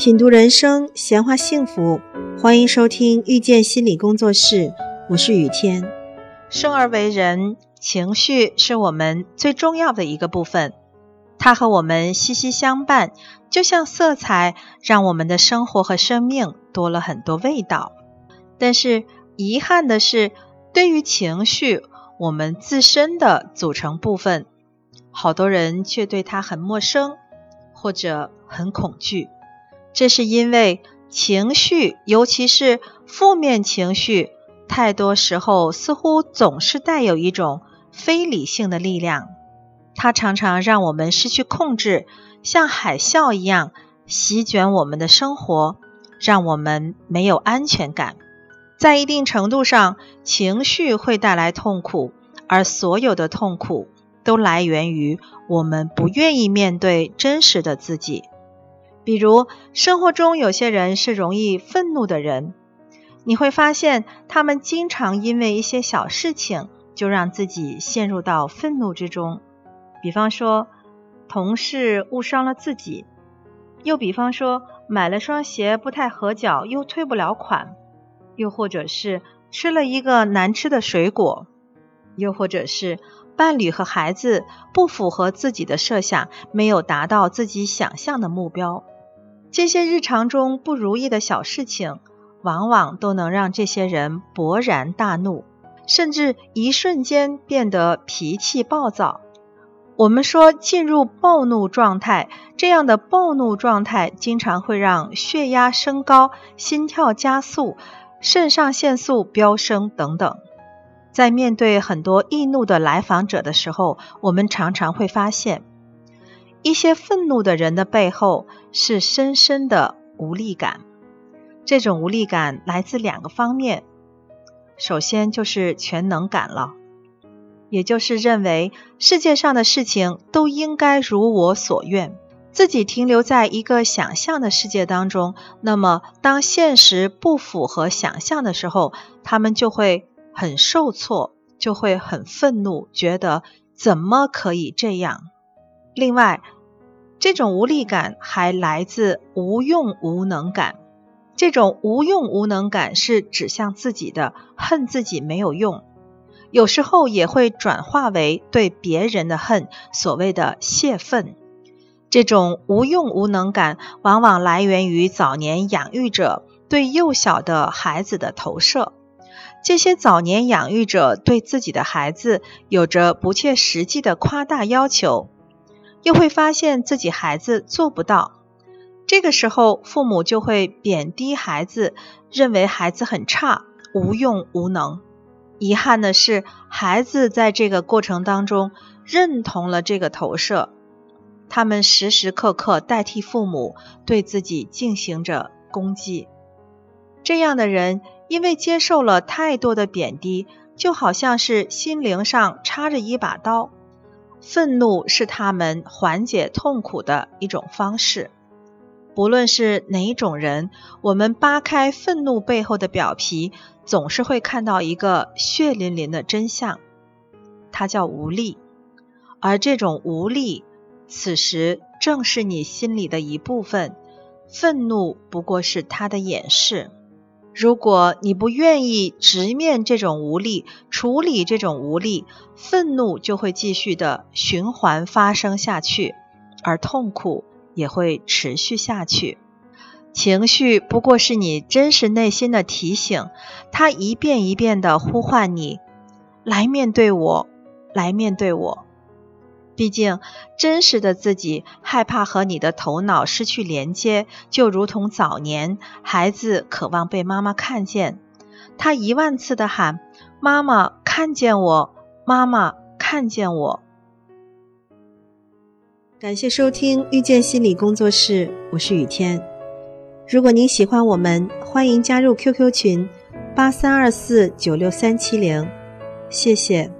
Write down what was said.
品读人生，闲话幸福，欢迎收听遇见心理工作室，我是雨天。生而为人，情绪是我们最重要的一个部分，它和我们息息相伴，就像色彩，让我们的生活和生命多了很多味道。但是遗憾的是，对于情绪，我们自身的组成部分，好多人却对它很陌生，或者很恐惧。这是因为情绪，尤其是负面情绪，太多时候似乎总是带有一种非理性的力量，它常常让我们失去控制，像海啸一样席卷我们的生活，让我们没有安全感。在一定程度上，情绪会带来痛苦，而所有的痛苦都来源于我们不愿意面对真实的自己。比如，生活中有些人是容易愤怒的人，你会发现他们经常因为一些小事情就让自己陷入到愤怒之中。比方说，同事误伤了自己；又比方说，买了双鞋不太合脚，又退不了款；又或者是吃了一个难吃的水果；又或者是伴侣和孩子不符合自己的设想，没有达到自己想象的目标。这些日常中不如意的小事情，往往都能让这些人勃然大怒，甚至一瞬间变得脾气暴躁。我们说进入暴怒状态，这样的暴怒状态经常会让血压升高、心跳加速、肾上腺素飙升等等。在面对很多易怒的来访者的时候，我们常常会发现。一些愤怒的人的背后是深深的无力感，这种无力感来自两个方面。首先就是全能感了，也就是认为世界上的事情都应该如我所愿，自己停留在一个想象的世界当中。那么，当现实不符合想象的时候，他们就会很受挫，就会很愤怒，觉得怎么可以这样。另外，这种无力感还来自无用无能感。这种无用无能感是指向自己的，恨自己没有用，有时候也会转化为对别人的恨，所谓的泄愤。这种无用无能感往往来源于早年养育者对幼小的孩子的投射。这些早年养育者对自己的孩子有着不切实际的夸大要求。又会发现自己孩子做不到，这个时候父母就会贬低孩子，认为孩子很差、无用无能。遗憾的是，孩子在这个过程当中认同了这个投射，他们时时刻刻代替父母对自己进行着攻击。这样的人因为接受了太多的贬低，就好像是心灵上插着一把刀。愤怒是他们缓解痛苦的一种方式。不论是哪一种人，我们扒开愤怒背后的表皮，总是会看到一个血淋淋的真相，它叫无力。而这种无力，此时正是你心里的一部分。愤怒不过是它的掩饰。如果你不愿意直面这种无力，处理这种无力，愤怒就会继续的循环发生下去，而痛苦也会持续下去。情绪不过是你真实内心的提醒，它一遍一遍的呼唤你，来面对我，来面对我。毕竟，真实的自己害怕和你的头脑失去连接，就如同早年孩子渴望被妈妈看见，他一万次的喊：“妈妈看见我，妈妈看见我。”感谢收听遇见心理工作室，我是雨天。如果您喜欢我们，欢迎加入 QQ 群八三二四九六三七零，谢谢。